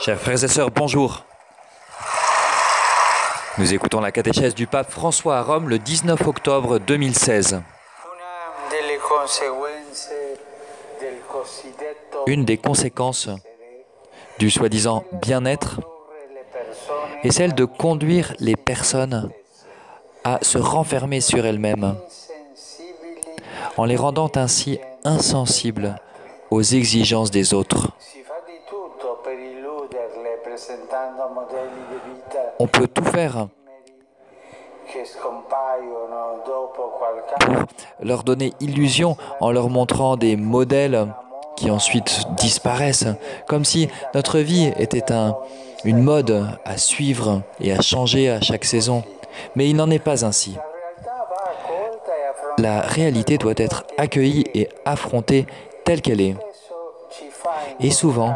Chers frères et sœurs, bonjour. Nous écoutons la catéchèse du pape François à Rome le 19 octobre 2016. Una delle conseguenze del cosiddetto Une des conséquences du soi-disant bien-être est celle de conduire les personnes à se renfermer sur elles-mêmes en les rendant ainsi insensibles aux exigences des autres. On peut tout faire pour leur donner illusion en leur montrant des modèles qui ensuite disparaissent, comme si notre vie était un- une mode à suivre et à changer à chaque saison. Mais il n'en est pas ainsi. La réalité doit être accueillie et affrontée telle qu'elle est. Et souvent,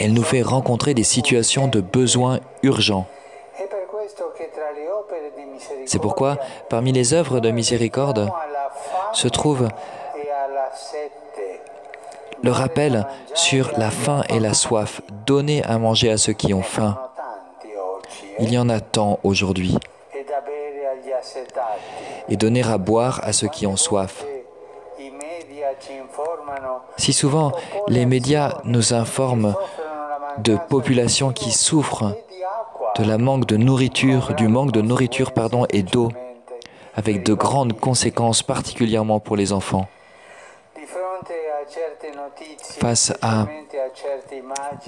Elle nous fait rencontrer des situations de besoins urgents. C'est pourquoi, parmi les œuvres de miséricorde, se trouve le rappel sur la faim et la soif. Donner à manger à ceux qui ont faim. Il y en a tant aujourd'hui. Et donner à boire à ceux qui ont soif. Si souvent les médias nous informent de populations qui souffrent de la manque de nourriture, du manque de nourriture pardon, et d'eau, avec de grandes conséquences particulièrement pour les enfants. Face à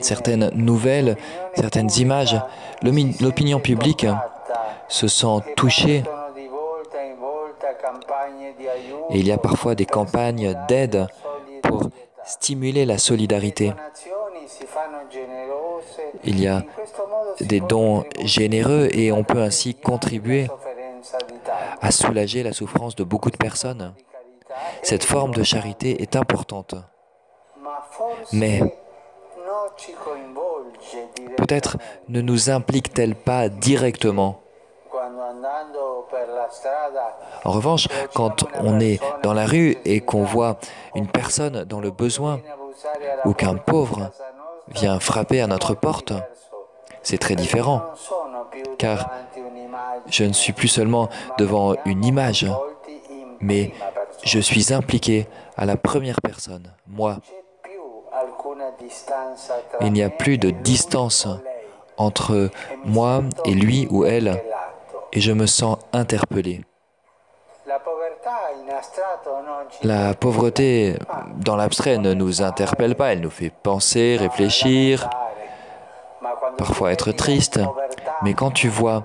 Certaines nouvelles, certaines images, l'opinion publique se sent touchée il y a parfois des campagnes d'aide pour stimuler la solidarité. Il y a des dons généreux et on peut ainsi contribuer à soulager la souffrance de beaucoup de personnes. Cette forme de charité est importante. Mais- Peut-être ne nous implique-t-elle pas directement? En revanche, quand on est dans la rue et qu'on voit une personne dans le besoin ou qu'un pauvre vient frapper à notre porte, c'est très différent. car Je ne suis plus seulement devant une image, mais je suis impliqué à la première personne, moi. Il n'y a plus de distance entre moi et lui ou elle. Et je me sens interpellé. La pauvreté, dans l'abstrait, ne nous interpelle pas, elle nous fait penser, réfléchir, parfois être triste, mais quand tu vois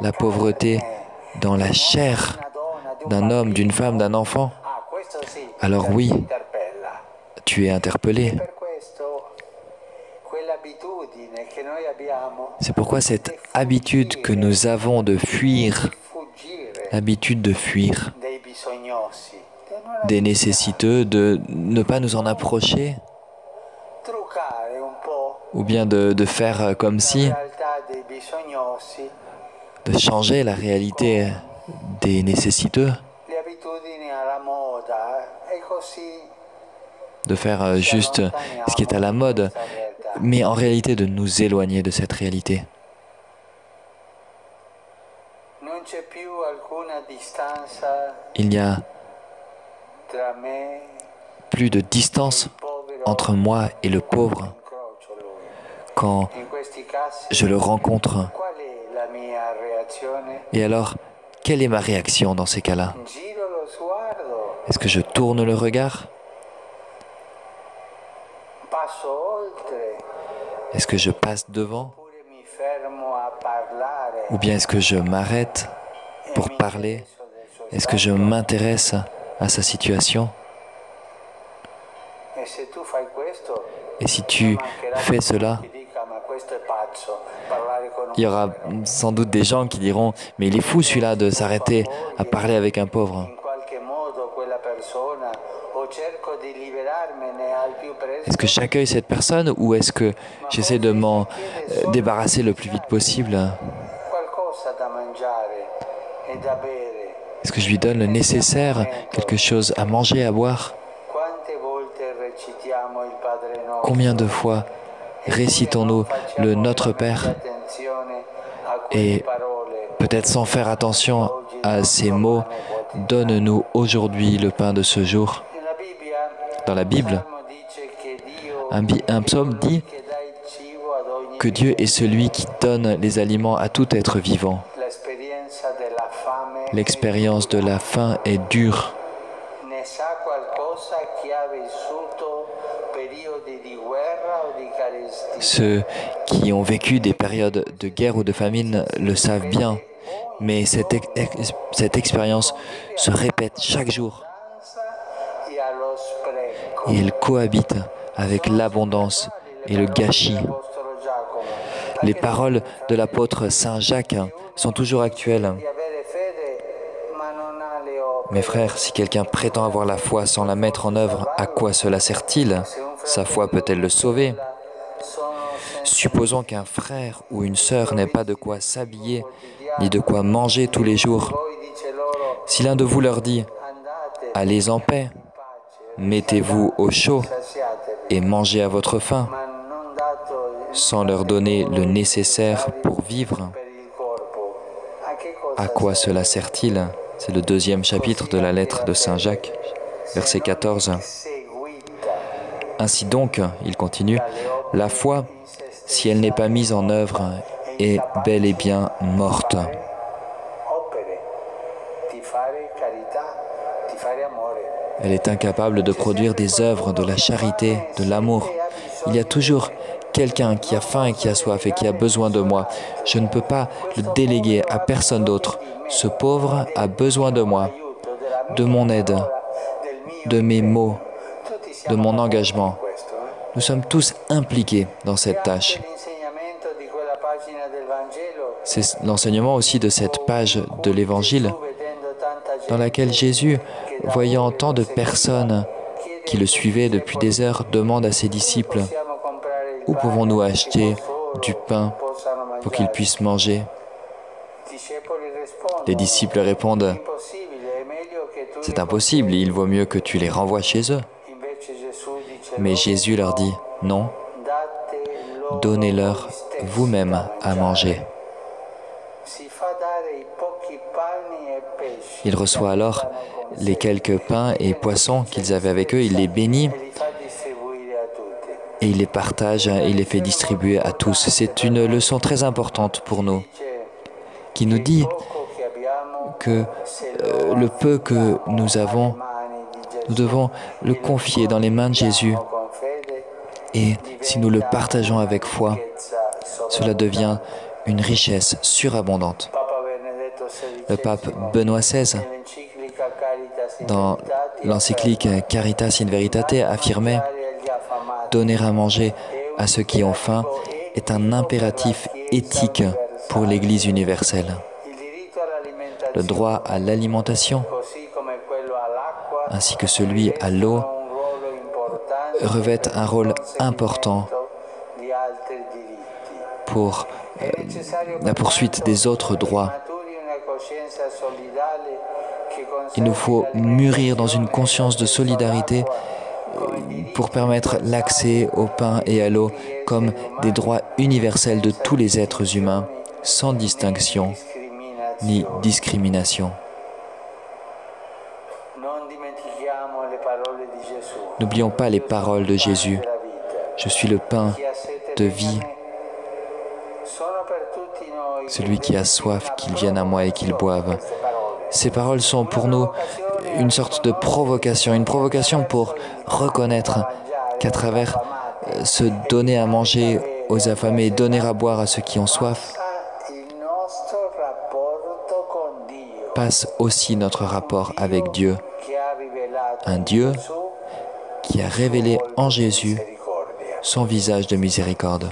la pauvreté dans la chair d'un homme, d'une femme, d'un enfant, alors oui, tu es interpellé. C'est pourquoi cette habitude que nous avons de fuir, l'habitude de fuir, des nécessiteux, de ne pas nous en approcher, ou bien de, de faire comme si, de changer la réalité des nécessiteux, de faire juste ce qui est à la mode. Mais en réalité de nous éloigner de cette réalité. Il n'y a plus de e distance povero entre moi et le pauvre. quand je le rencontre. Et alors, quelle est ma réaction dans ces cas-là? Est-ce que je tourne le regard? Est-ce que je passe devant Ou bien est-ce que je m'arrête pour parler Est-ce que je m'intéresse à sa situation Et si tu fais cela, il y aura sans doute des gens qui diront Mais il est fou celui-là de s'arrêter à parler avec un pauvre. Est-ce que j'accueille cette personne ou est-ce que j'essaie de m'en euh, débarrasser le plus vite possible? Est-ce que je lui donne le nécessaire, quelque chose à manger, à boire? Combien de fois récitons-nous le Notre Père? Et peut-être sans faire attention à ces mots, donne-nous aujourd'hui le pain de ce jour. Dans la Bible, un, psaume dit que Dieu est celui qui donne les aliments à tout être vivant. L'expérience de la faim est dure. Ceux qui ont vécu des périodes de guerre ou de famine le savent bien, mais cette expérience se répète chaque jour et elle cohabite avec l'abondance et le gâchis. Les paroles de l'apôtre Saint Jacques sont toujours actuelles. Mes frères, si quelqu'un prétend avoir la foi sans la mettre en œuvre, à quoi cela sert-il? Sa foi peut-elle le sauver? Supposons qu'un frère ou une sœur n'ait pas de quoi s'habiller ni de quoi manger tous les jours. Si l'un de vous leur dit, allez en paix, mettez-vous au chaud et mangez à votre faim, sans leur donner le nécessaire pour vivre, à quoi cela sert-il? C'est le deuxième chapitre de la lettre de Saint Jacques, verset 14. Ainsi donc, il continue, la foi, si elle n'est pas mise en œuvre, est bel et bien morte. Elle est incapable de produire des œuvres de la charité, de l'amour. Il y a toujours quelqu'un qui a faim et qui a soif et qui a besoin de moi. Je ne peux pas le déléguer à personne d'autre. Ce pauvre a besoin de moi, de mon aide, de mes mots, de mon engagement. Nous sommes tous impliqués dans cette tâche. C'est l'enseignement aussi de cette page de l'Évangile dans laquelle Jésus, voyant tant de personnes qui le suivaient depuis des heures, demande à ses disciples, où pouvons-nous acheter du pain pour qu'ils puissent manger? Les disciples répondent, c'est impossible, il vaut mieux que tu les renvoies chez eux. Mais Jésus leur dit, non, donnez-leur vous-même à manger. Il reçoit alors les quelques pains et poissons qu'ils avaient avec eux, il les bénit et il les partage, il les fait distribuer à tous. C'est une leçon très importante pour nous qui nous dit que euh, le peu que nous avons, nous devons le confier dans les mains de Jésus. Et si nous le partageons avec foi, cela devient une richesse surabondante. Le pape Benoît XVI, dans l'encyclique Caritas in Veritate, affirmait Donner à manger à ceux qui ont faim est un impératif éthique pour l'Église universelle. Le droit à l'alimentation, ainsi que celui à l'eau, revêtent un rôle important pour euh, la poursuite des autres droits. Il nous faut mûrir dans une conscience de solidarité euh, pour permettre l'accès au pain et à l'eau comme des droits universels de tous les êtres humains, sans distinction ni discrimination. N'oublions pas les paroles de Jésus. Je suis le pain de vie. Celui qui a soif, qu'il vienne à moi et qu'il boive. Ces paroles sont pour nous une sorte de provocation, une provocation pour reconnaître qu'à travers euh, se donner à manger aux affamés, donner à boire à ceux qui ont soif, passe aussi notre rapport avec Dieu. Un Dieu qui a révélé en Jésus son visage de miséricorde.